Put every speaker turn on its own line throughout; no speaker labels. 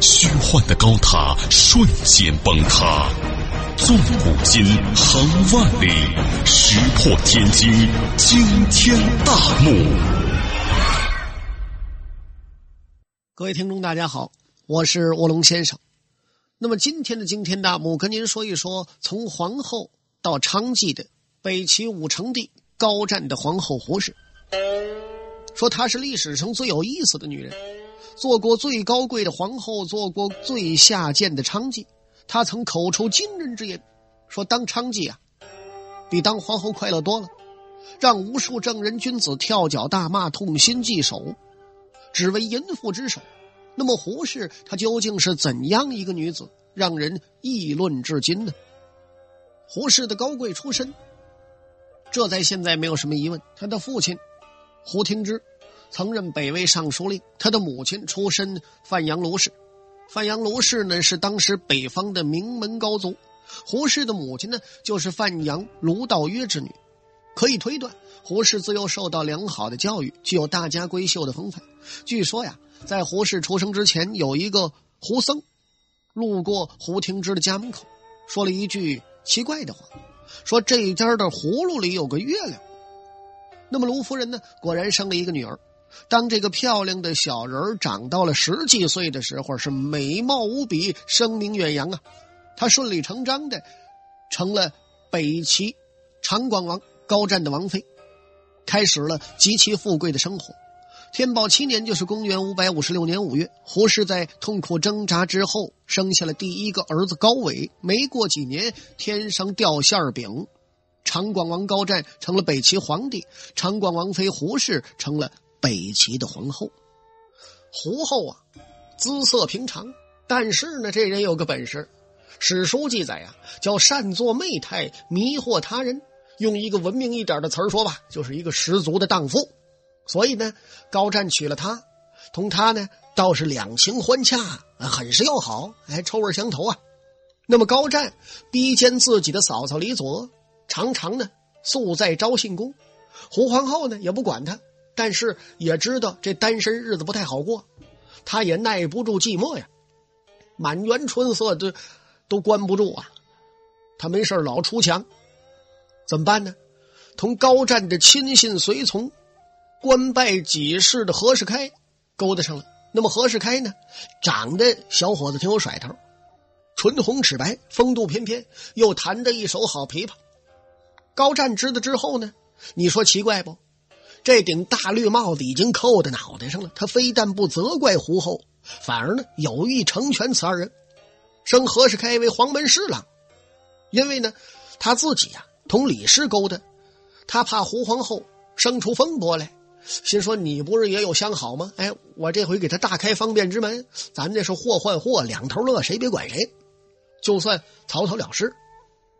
虚幻的高塔瞬间崩塌，纵古今，横万里，石破天惊，惊天大幕。
各位听众，大家好，我是卧龙先生。那么今天的惊天大幕，跟您说一说从皇后到娼妓的北齐武成帝高湛的皇后胡氏。说她是历史上最有意思的女人。做过最高贵的皇后，做过最下贱的娼妓，她曾口出惊人之言，说当娼妓啊，比当皇后快乐多了，让无数正人君子跳脚大骂，痛心疾首，只为淫妇之手。那么胡氏她究竟是怎样一个女子，让人议论至今呢？胡氏的高贵出身，这在现在没有什么疑问。他的父亲胡廷之。曾任北魏尚书令，他的母亲出身范阳卢氏，范阳卢氏呢是当时北方的名门高族，胡氏的母亲呢就是范阳卢道约之女，可以推断胡氏自幼受到良好的教育，具有大家闺秀的风范。据说呀，在胡氏出生之前，有一个胡僧路过胡廷之的家门口，说了一句奇怪的话，说这家的葫芦里有个月亮。那么卢夫人呢，果然生了一个女儿。当这个漂亮的小人长到了十几岁的时候，是美貌无比，声名远扬啊！她顺理成章的成了北齐长广王高湛的王妃，开始了极其富贵的生活。天宝七年，就是公元五百五十六年五月，胡氏在痛苦挣扎之后生下了第一个儿子高伟。没过几年，天上掉馅饼，长广王高湛成了北齐皇帝，长广王妃胡氏成了。北齐的皇后，胡后啊，姿色平常，但是呢，这人有个本事。史书记载啊，叫善作媚态，迷惑他人。用一个文明一点的词儿说吧，就是一个十足的荡妇。所以呢，高湛娶了她，同她呢倒是两情欢洽，很是要好，哎，臭味相投啊。那么高湛逼奸自己的嫂嫂李佐，常常呢宿在昭信宫。胡皇后呢也不管他。但是也知道这单身日子不太好过，他也耐不住寂寞呀，满园春色都都关不住啊，他没事老出墙，怎么办呢？同高湛的亲信随从，官拜几世的何世开勾搭上了。那么何世开呢，长得小伙子挺有甩头，唇红齿白，风度翩翩，又弹得一手好琵琶。高湛知道之后呢，你说奇怪不？这顶大绿帽子已经扣在脑袋上了，他非但不责怪胡后，反而呢有意成全此二人，升何世开为黄门侍郎。因为呢，他自己呀同李氏勾搭，他怕胡皇后生出风波来，心说你不是也有相好吗？哎，我这回给他大开方便之门，咱这是货换货，两头乐，谁别管谁，就算草草了事。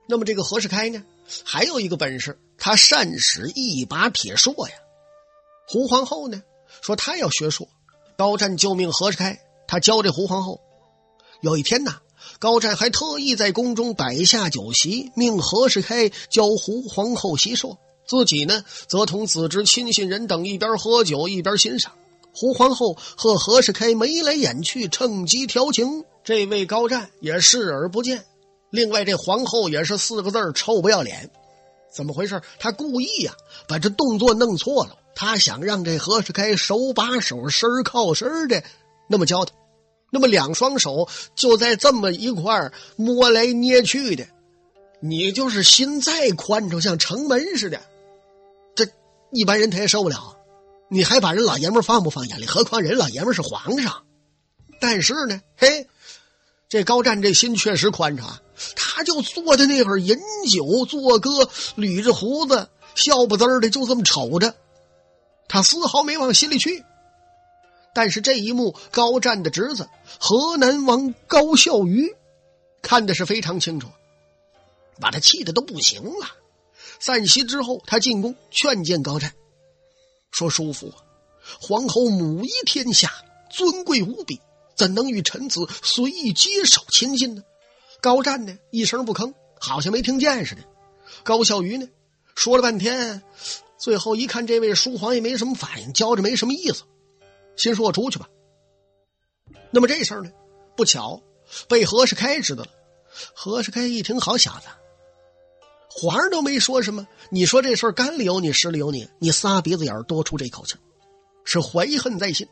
那么这个何世开呢，还有一个本事，他善使一把铁槊呀。胡皇后呢说她要学术，高湛救命何世开，他教这胡皇后。有一天呐，高湛还特意在宫中摆下酒席，命何世开教胡皇后习射，自己呢则同子侄亲信人等一边喝酒一边欣赏。胡皇后和何世开眉来眼去，趁机调情，这位高湛也视而不见。另外，这皇后也是四个字臭不要脸。怎么回事？他故意呀，把这动作弄错了。他想让这何世开手把手、身靠身的那么教他，那么两双手就在这么一块摸来捏去的，你就是心再宽敞，像城门似的，这一般人他也受不了。你还把人老爷们放不放眼里？何况人老爷们是皇上。但是呢，嘿，这高湛这心确实宽敞，他就坐在那会儿饮酒作歌，捋着胡子，笑不滋的，就这么瞅着。他丝毫没往心里去，但是这一幕，高湛的侄子河南王高孝瑜看的是非常清楚，把他气的都不行了。散席之后，他进宫劝谏高湛，说：“叔父，皇后母仪天下，尊贵无比，怎能与臣子随意接手亲近呢？”高湛呢，一声不吭，好像没听见似的。高孝瑜呢，说了半天，最后一看这位叔皇也没什么反应，教着没什么意思，心说：“我出去吧。”那么这事儿呢，不巧被何世开知道了。何世开一听，好小子，皇上都没说什么，你说这事儿干里有你，湿里有你，你仨鼻子眼多出这口气，是怀恨在心，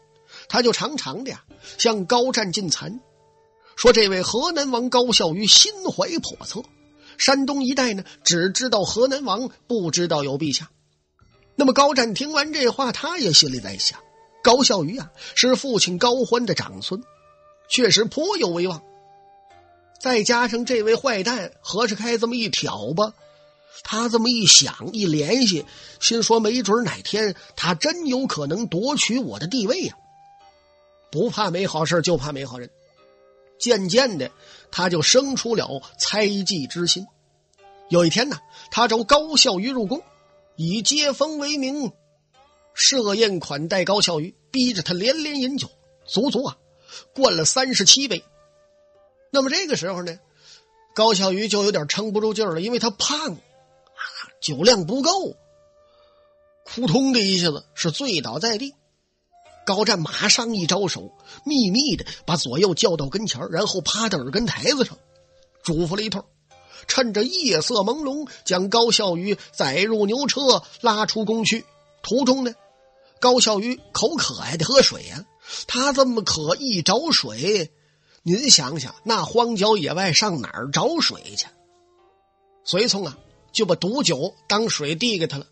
他就长长的呀向高湛进谗，说这位河南王高孝瑜心怀叵测，山东一带呢只知道河南王，不知道有陛下。那么高湛听完这话，他也心里在想。高孝瑜啊，是父亲高欢的长孙，确实颇有威望。再加上这位坏蛋何世开这么一挑拨，他这么一想一联系，心说没准哪天他真有可能夺取我的地位呀！不怕没好事，就怕没好人。渐渐的，他就生出了猜忌之心。有一天呢，他召高孝瑜入宫，以接风为名。设宴款待高孝瑜，逼着他连连饮酒，足足啊灌了三十七杯。那么这个时候呢，高孝瑜就有点撑不住劲儿了，因为他胖啊，酒量不够，扑通的一下子是醉倒在地。高湛马上一招手，秘密的把左右叫到跟前然后趴在耳根台子上，嘱咐了一通，趁着夜色朦胧，将高孝瑜载入牛车，拉出宫去。途中呢。高孝瑜口渴还得喝水呀，他这么渴一找水，您想想那荒郊野外上哪儿找水去？随从啊就把毒酒当水递给他了，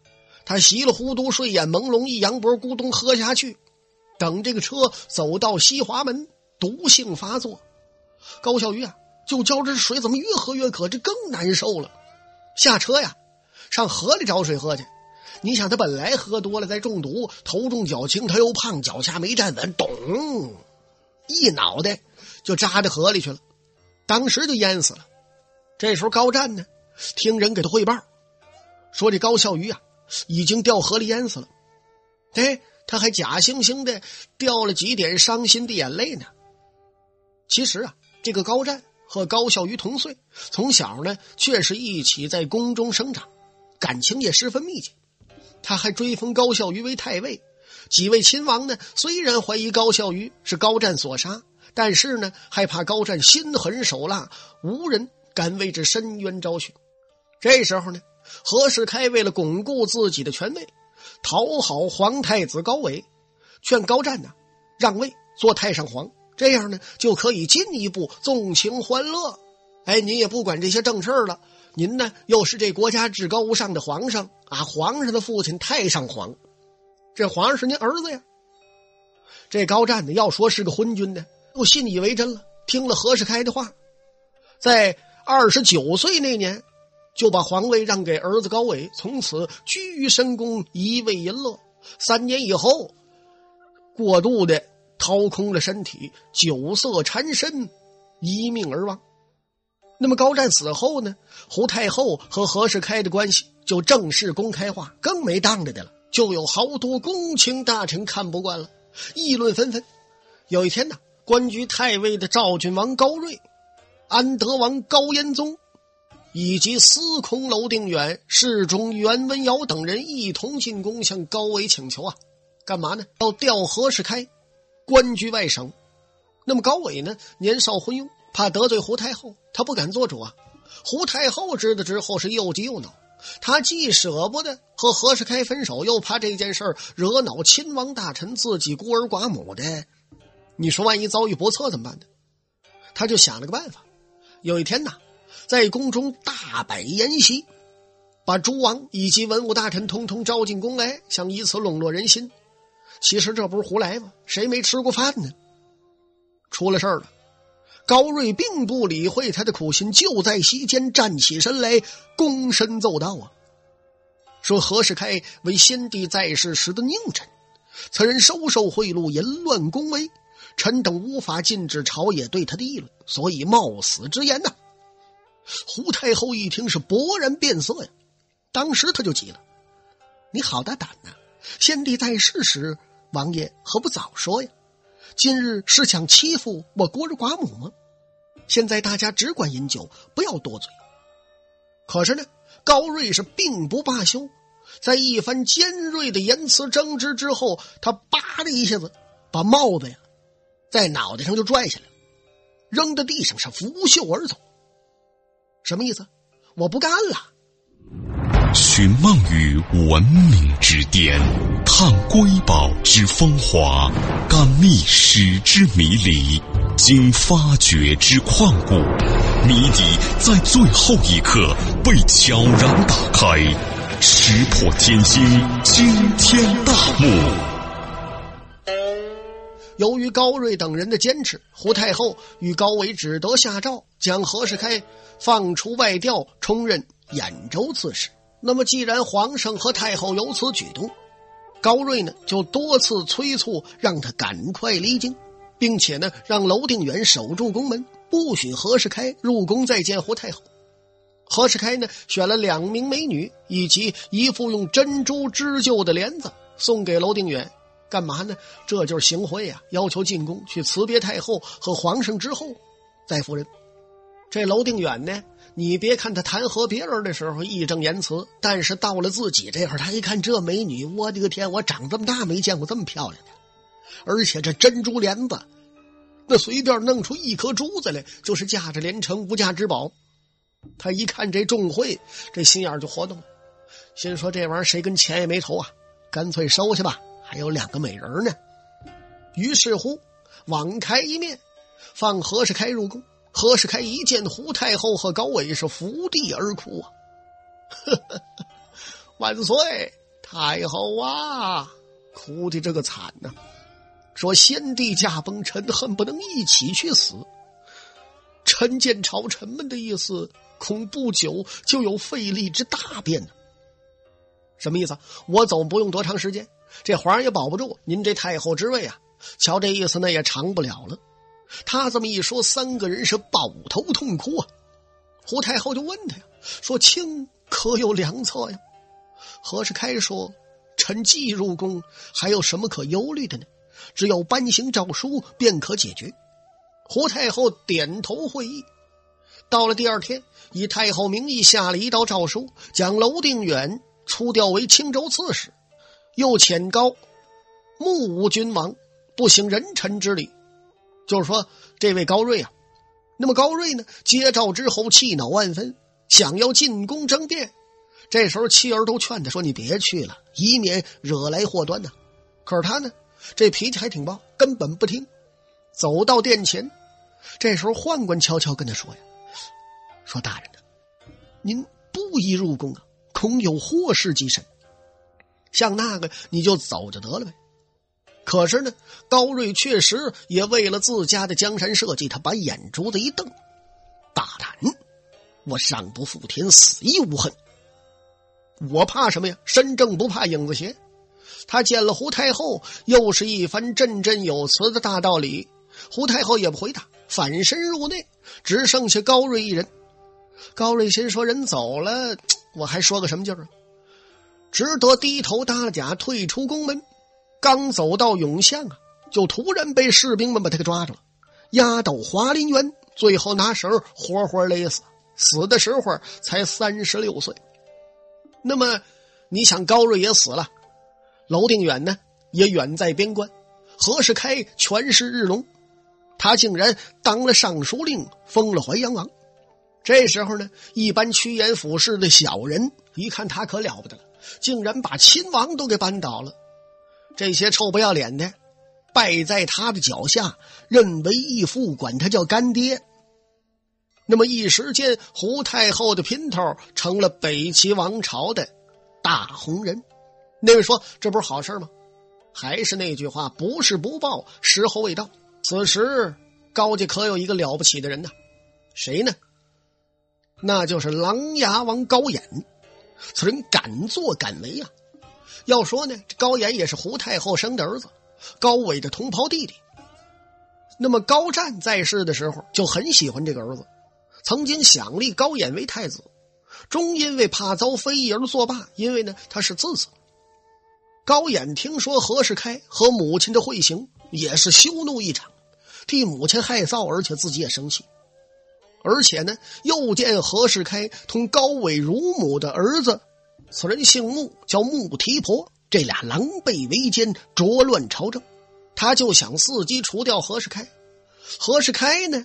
他稀里糊涂睡眼朦胧一扬脖咕咚喝下去，等这个车走到西华门，毒性发作，高孝瑜啊就觉着水怎么越喝越渴，这更难受了，下车呀上河里找水喝去。你想他本来喝多了再中毒，头重脚轻，他又胖，脚下没站稳，咚，一脑袋就扎到河里去了，当时就淹死了。这时候高湛呢，听人给他汇报，说这高孝瑜啊已经掉河里淹死了。哎，他还假惺惺的掉了几点伤心的眼泪呢。其实啊，这个高湛和高孝瑜同岁，从小呢却是一起在宫中生长，感情也十分密切。他还追封高孝瑜为太尉，几位亲王呢？虽然怀疑高孝瑜是高湛所杀，但是呢，害怕高湛心狠手辣，无人敢为之伸冤昭雪。这时候呢，何世开为了巩固自己的权位，讨好皇太子高伟，劝高湛呢让位做太上皇，这样呢就可以进一步纵情欢乐。哎，您也不管这些正事了。您呢，又是这国家至高无上的皇上啊！皇上的父亲太上皇，这皇上是您儿子呀。这高湛呢，要说是个昏君呢，又信以为真了，听了何世开的话，在二十九岁那年，就把皇位让给儿子高伟，从此居于深宫，一味淫乐。三年以后，过度的掏空了身体，酒色缠身，一命而亡。那么高湛死后呢？胡太后和何世开的关系就正式公开化，更没当着的了。就有好多宫卿大臣看不惯了，议论纷纷。有一天呢，官居太尉的赵郡王高瑞、安德王高延宗，以及司空娄定远、侍中袁文尧等人一同进宫向高伟请求啊，干嘛呢？要调何世开官居外省。那么高伟呢，年少昏庸。怕得罪胡太后，他不敢做主啊。胡太后知道之后是又急又恼，他既舍不得和何世开分手，又怕这件事惹恼亲王大臣，自己孤儿寡母的，你说万一遭遇不测怎么办呢？他就想了个办法。有一天呐，在宫中大摆宴席，把诸王以及文武大臣通通招进宫来，想以此笼络人心。其实这不是胡来吗？谁没吃过饭呢？出了事儿了。高瑞并不理会他的苦心，就在席间站起身来，躬身奏道：“啊，说何世开为先帝在世时的佞臣，此人收受贿赂，淫乱宫闱，臣等无法禁止朝野对他的议论，所以冒死之言呐，胡太后一听是勃然变色呀，当时他就急了：“你好大胆呐！先帝在世时，王爷何不早说呀？今日是想欺负我孤儿寡母吗？现在大家只管饮酒，不要多嘴。”可是呢，高瑞是并不罢休，在一番尖锐的言辞争执之后，他叭的一下子把帽子呀在脑袋上就拽下来，扔到地上是拂袖而走。什么意思？我不干了！
寻梦于文明之巅，探瑰宝之风华，感历史之迷离，经发掘之旷古，谜底在最后一刻被悄然打开，石破天惊，惊天大幕。
由于高瑞等人的坚持，胡太后与高维只得下诏将何世开放出外调，充任兖州刺史。那么，既然皇上和太后有此举动，高瑞呢就多次催促让他赶快离京，并且呢让娄定远守住宫门，不许何世开入宫再见胡太后。何世开呢选了两名美女以及一副用珍珠织就的帘子送给娄定远。干嘛呢？这就是行贿呀！要求进宫去辞别太后和皇上之后，再赴任。这娄定远呢，你别看他弹劾别人的时候义正言辞，但是到了自己这会儿，他一看这美女，我的个天！我长这么大没见过这么漂亮的，而且这珍珠帘子，那随便弄出一颗珠子来，就是价值连城、无价之宝。他一看这重贿，这心眼就活动了，心说这玩意儿谁跟钱也没仇啊，干脆收下吧。还有两个美人呢，于是乎，网开一面，放何世开入宫。何世开一见胡太后和高伟是伏地而哭啊！万岁，太后啊，哭的这个惨呐！说先帝驾崩，臣恨不能一起去死。臣见朝臣们的意思，恐不久就有废立之大变呢。什么意思？我走不用多长时间。这皇上也保不住，您这太后之位啊，瞧这意思，那也长不了了。他这么一说，三个人是抱头痛哭啊。胡太后就问他呀，说：“卿可有良策呀？”何世开说：“臣既入宫，还有什么可忧虑的呢？只有颁行诏书，便可解决。”胡太后点头会意。到了第二天，以太后名义下了一道诏书，将娄定远出调为青州刺史。又遣高目无君王，不行人臣之礼，就是说这位高瑞啊，那么高瑞呢，接诏之后气恼万分，想要进宫争辩。这时候妻儿都劝他说：“你别去了，以免惹来祸端呢。”可是他呢，这脾气还挺暴，根本不听。走到殿前，这时候宦官悄悄跟他说：“呀，说大人呢，您不宜入宫啊，恐有祸事及身。”像那个你就走就得了呗。可是呢，高瑞确实也为了自家的江山社稷，他把眼珠子一瞪：“大胆！我上不负天，死亦无恨。我怕什么呀？身正不怕影子斜。”他见了胡太后，又是一番振振有词的大道理。胡太后也不回答，反身入内，只剩下高瑞一人。高瑞心说：“人走了，我还说个什么劲儿？”只得低头搭了甲，退出宫门。刚走到永巷啊，就突然被士兵们把他给抓住了，押到华林园，最后拿绳活活勒死。死的时候才三十六岁。那么，你想高瑞也死了，娄定远呢也远在边关，何世开权势日隆，他竟然当了尚书令，封了淮阳王。这时候呢，一般趋炎附势的小人一看他可了不得了。竟然把亲王都给扳倒了，这些臭不要脸的，败在他的脚下，认为义父，管他叫干爹。那么一时间，胡太后的姘头成了北齐王朝的大红人。那位说：“这不是好事吗？”还是那句话，不是不报，时候未到。此时高家可有一个了不起的人呢？谁呢？那就是琅琊王高演。此人敢作敢为呀！要说呢，这高岩也是胡太后生的儿子，高伟的同袍弟弟。那么高湛在世的时候就很喜欢这个儿子，曾经想立高演为太子，终因为怕遭非议而作罢。因为呢，他是次子。高演听说何世开和母亲的会行，也是羞怒异常，替母亲害臊，而且自己也生气。而且呢，又见何世开同高伟乳母的儿子，此人姓穆，叫穆提婆，这俩狼狈为奸，浊乱朝政，他就想伺机除掉何世开。何世开呢，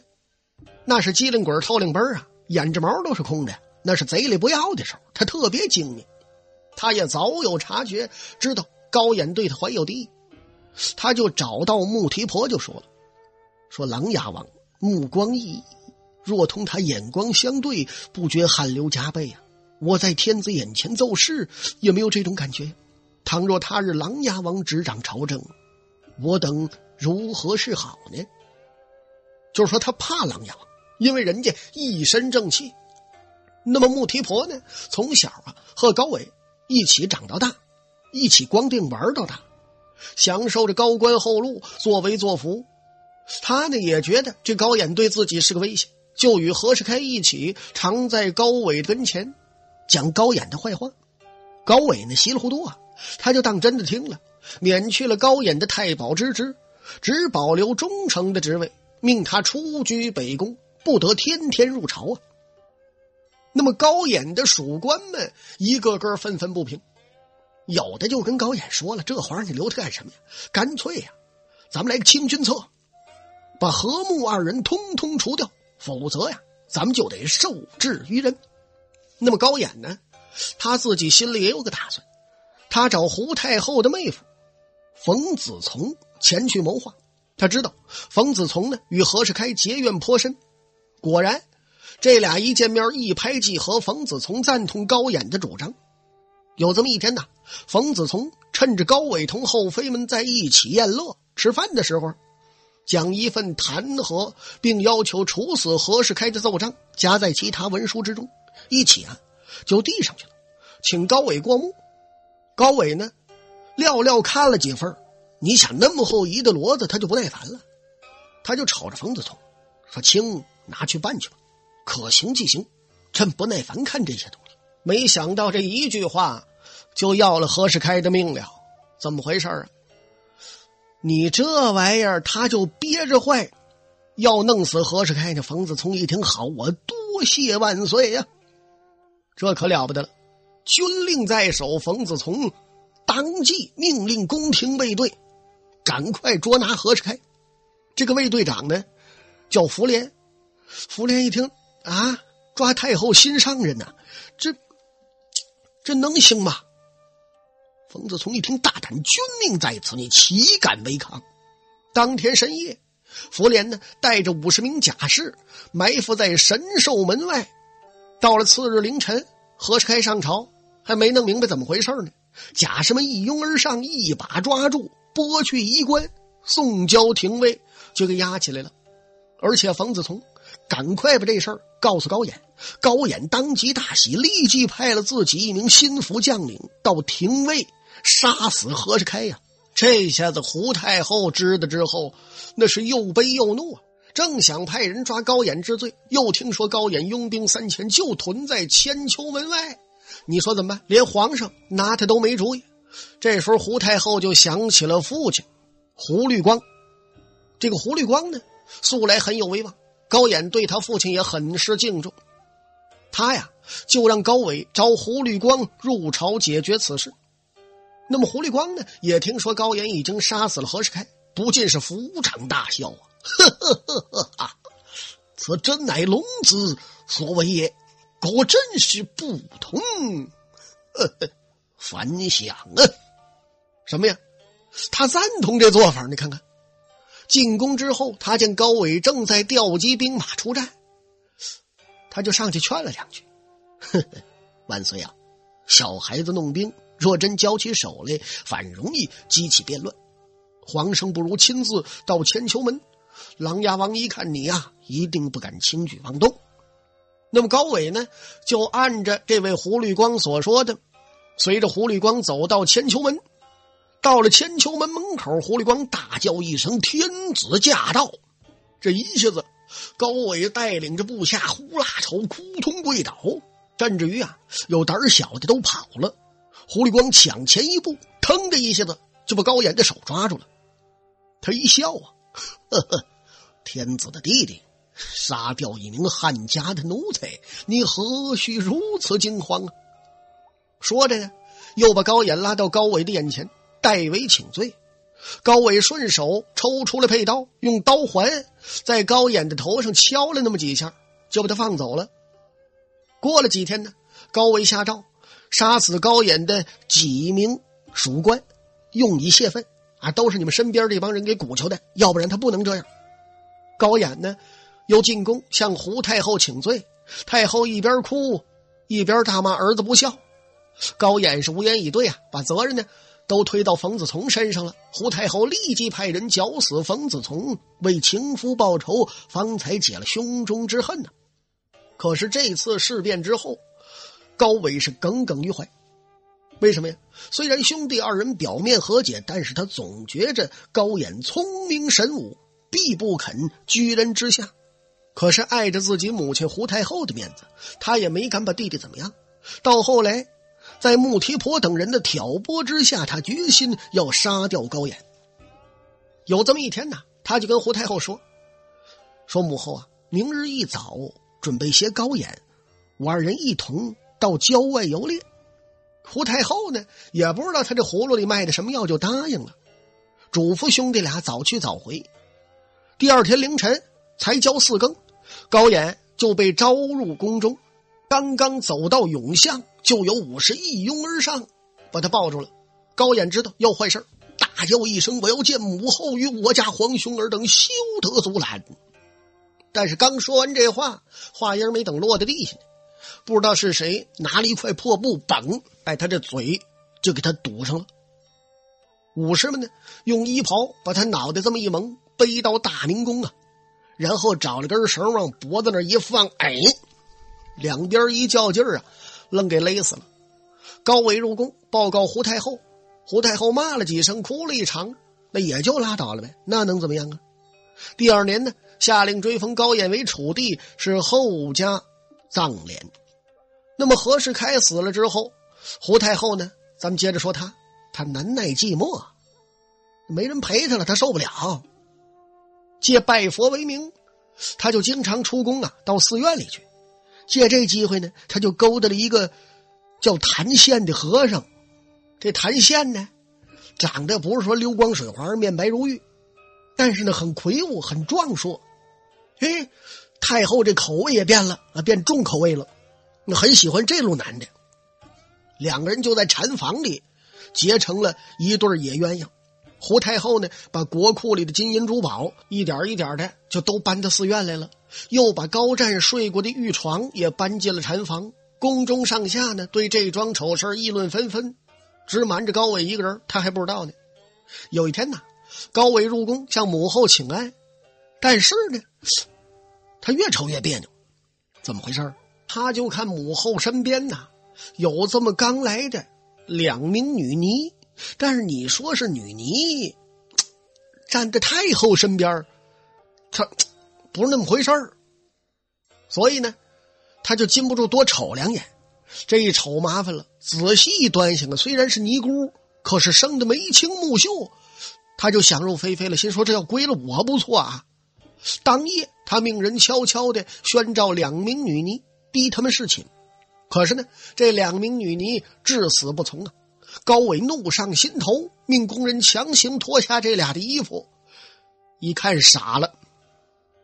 那是机灵鬼透灵本啊，眼睫毛都是空的，那是贼里不要的时候，他特别精明。他也早有察觉，知道高演对他怀有敌意，他就找到穆提婆就说了：“说琅琊王目光熠熠。”若同他眼光相对，不觉汗流浃背呀！我在天子眼前奏事，也没有这种感觉。倘若他日琅琊王执掌朝政，我等如何是好呢？就是说，他怕琅琊王，因为人家一身正气。那么穆提婆呢？从小啊和高伟一起长到大，一起光腚玩到大，享受着高官厚禄，作威作福。他呢也觉得这高演对自己是个威胁。就与何世开一起，常在高伟跟前讲高演的坏话。高伟呢稀里糊涂啊，他就当真的听了，免去了高演的太保之职，只保留忠诚的职位，命他出居北宫，不得天天入朝啊。那么高演的属官们一个个愤愤不平，有的就跟高演说了：“这皇上你留他干什么呀？干脆呀，咱们来个清君侧，把和睦二人通通除掉。”否则呀，咱们就得受制于人。那么高衍呢，他自己心里也有个打算，他找胡太后的妹夫冯子从前去谋划。他知道冯子从呢与何世开结怨颇深，果然，这俩一见面一拍即合。冯子从赞同高衍的主张。有这么一天呢，冯子从趁着高伟同后妃们在一起宴乐吃饭的时候。将一份弹劾并要求处死何世开的奏章夹在其他文书之中，一起啊就递上去了，请高伟过目。高伟呢，寥寥看了几份你想那么厚一的骡子，他就不耐烦了，他就瞅着冯子聪说：“卿拿去办去吧，可行即行，朕不耐烦看这些东西。”没想到这一句话，就要了何世开的命了，怎么回事啊？你这玩意儿，他就憋着坏，要弄死何世开呢？冯子聪一听，好，我多谢万岁呀！这可了不得了，军令在手，冯子聪当即命令宫廷卫队赶快捉拿何世开。这个卫队长呢，叫福连。福连一听啊，抓太后心上人呐，这这能行吗？冯子聪一听，大胆，军命在此，你岂敢违抗？当天深夜，福连呢带着五十名甲士埋伏在神兽门外。到了次日凌晨，何世开上朝，还没弄明白怎么回事呢。甲士们一拥而上，一把抓住，剥去衣冠，送交廷尉，就给押起来了。而且冯子聪赶快把这事儿告诉高演，高演当即大喜，立即派了自己一名心腹将领到廷尉。杀死何世开呀！这下子胡太后知道之后，那是又悲又怒啊！正想派人抓高演治罪，又听说高演拥兵三千，就屯在千秋门外。你说怎么办？连皇上拿他都没主意。这时候胡太后就想起了父亲胡律光。这个胡律光呢，素来很有威望，高演对他父亲也很是敬重。他呀，就让高伟招胡律光入朝解决此事。那么胡绿光呢？也听说高岩已经杀死了何世开，不禁是抚掌大笑啊！呵呵呵呵哈，此真乃龙子所为也，果真是不同。呵呵，反想啊，什么呀？他赞同这做法，你看看。进宫之后，他见高伟正在调集兵马出战，他就上去劝了两句：“呵呵，万岁啊，小孩子弄兵。”若真交起手来，反容易激起变乱。皇上不如亲自到千秋门。琅琊王一看你呀，一定不敢轻举妄动。那么高伟呢，就按着这位胡律光所说的，随着胡律光走到千秋门。到了千秋门门口，胡律光大叫一声：“天子驾到！”这一下子高伟带领着部下呼啦朝扑通跪倒，甚至于啊，有胆小的都跑了。胡立光抢前一步，腾的一下子就把高岩的手抓住了。他一笑啊，呵呵，天子的弟弟杀掉一名汉家的奴才，你何须如此惊慌啊？说着呢，又把高岩拉到高伟的眼前，代为请罪。高伟顺手抽出了佩刀，用刀环在高岩的头上敲了那么几下，就把他放走了。过了几天呢，高伟下诏杀死高岩的几名属官，用以泄愤都是你们身边这帮人给鼓诮的，要不然他不能这样。高演呢，又进宫向胡太后请罪，太后一边哭一边大骂儿子不孝，高演是无言以对啊，把责任呢。都推到冯子从身上了。胡太后立即派人绞死冯子从，为情夫报仇，方才解了胸中之恨呢。可是这次事变之后，高伟是耿耿于怀。为什么呀？虽然兄弟二人表面和解，但是他总觉着高衍聪明神武，必不肯居人之下。可是碍着自己母亲胡太后的面子，他也没敢把弟弟怎么样。到后来。在穆提婆等人的挑拨之下，他决心要杀掉高岩。有这么一天呢，他就跟胡太后说：“说母后啊，明日一早准备携高岩，五二人一同到郊外游猎。”胡太后呢，也不知道他这葫芦里卖的什么药，就答应了，嘱咐兄弟俩早去早回。第二天凌晨才交四更，高岩就被招入宫中。刚刚走到甬巷，就有武士一拥而上，把他抱住了。高眼知道要坏事大叫一声：“我要见母后与我家皇兄儿等，休得阻拦！”但是刚说完这话，话音没等落在地下，不知道是谁拿了一块破布，嘣，把他这嘴就给他堵上了。武士们呢，用衣袍把他脑袋这么一蒙，背到大明宫啊，然后找了根绳往脖子那一放，哎。两边一较劲儿啊，愣给勒死了。高伟入宫报告胡太后，胡太后骂了几声，哭了一场，那也就拉倒了呗，那能怎么样啊？第二年呢，下令追封高衍为楚帝，是后家葬殓。那么何世开死了之后，胡太后呢？咱们接着说他，他难耐寂寞，没人陪他了，他受不了。借拜佛为名，他就经常出宫啊，到寺院里去。借这机会呢，他就勾搭了一个叫谭宪的和尚。这谭宪呢，长得不是说流光水滑、面白如玉，但是呢很魁梧、很壮硕。哎，太后这口味也变了啊，变重口味了，很喜欢这路男的。两个人就在禅房里结成了一对野鸳鸯。胡太后呢，把国库里的金银珠宝一点一点的就都搬到寺院来了，又把高湛睡过的玉床也搬进了禅房。宫中上下呢，对这桩丑事议论纷纷，只瞒着高伟一个人，他还不知道呢。有一天呢，高伟入宫向母后请安，但是呢，他越瞅越别扭，怎么回事他就看母后身边呐，有这么刚来的两名女尼。但是你说是女尼站在太后身边他不是那么回事儿，所以呢，他就禁不住多瞅两眼。这一瞅麻烦了，仔细一端详啊，虽然是尼姑，可是生的眉清目秀，他就想入非非了，心说这要归了我不错啊。当夜，他命人悄悄的宣召两名女尼，逼他们侍寝。可是呢，这两名女尼至死不从啊。高伟怒上心头，命工人强行脱下这俩的衣服，一看傻了，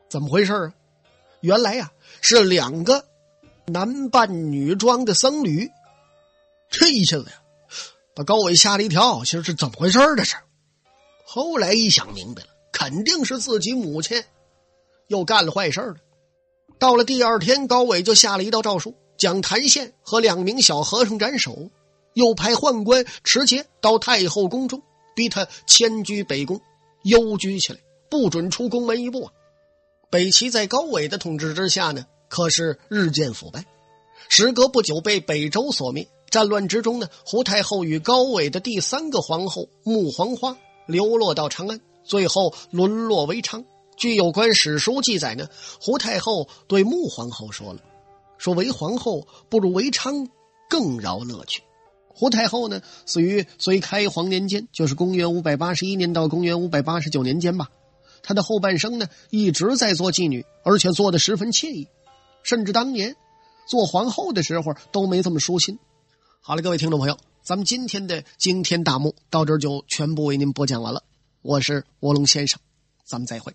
怎么回事啊？原来呀是两个男扮女装的僧侣。这一下子呀，把高伟吓了一跳，其实是怎么回事儿这是。后来一想明白了，肯定是自己母亲又干了坏事了。到了第二天，高伟就下了一道诏书，将谭宪和两名小和尚斩首。又派宦官持节到太后宫中，逼他迁居北宫，幽居起来，不准出宫门一步啊！北齐在高纬的统治之下呢，可是日渐腐败，时隔不久被北周所灭。战乱之中呢，胡太后与高纬的第三个皇后穆黄花流落到长安，最后沦落为娼，据有关史书记载呢，胡太后对穆皇后说了：“说为皇后不如为昌，更饶乐趣。”胡太后呢，死于隋开皇年间，就是公元五百八十一年到公元五百八十九年间吧。她的后半生呢，一直在做妓女，而且做的十分惬意，甚至当年做皇后的时候都没这么舒心。好了，各位听众朋友，咱们今天的惊天大幕到这儿就全部为您播讲完了。我是卧龙先生，咱们再会。